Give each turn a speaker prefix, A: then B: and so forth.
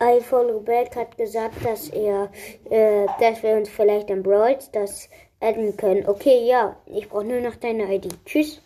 A: iPhone Rebelk hat gesagt, dass er, äh, dass wir uns vielleicht im Brawl das adden können. Okay, ja, ich brauche nur noch deine ID. Tschüss.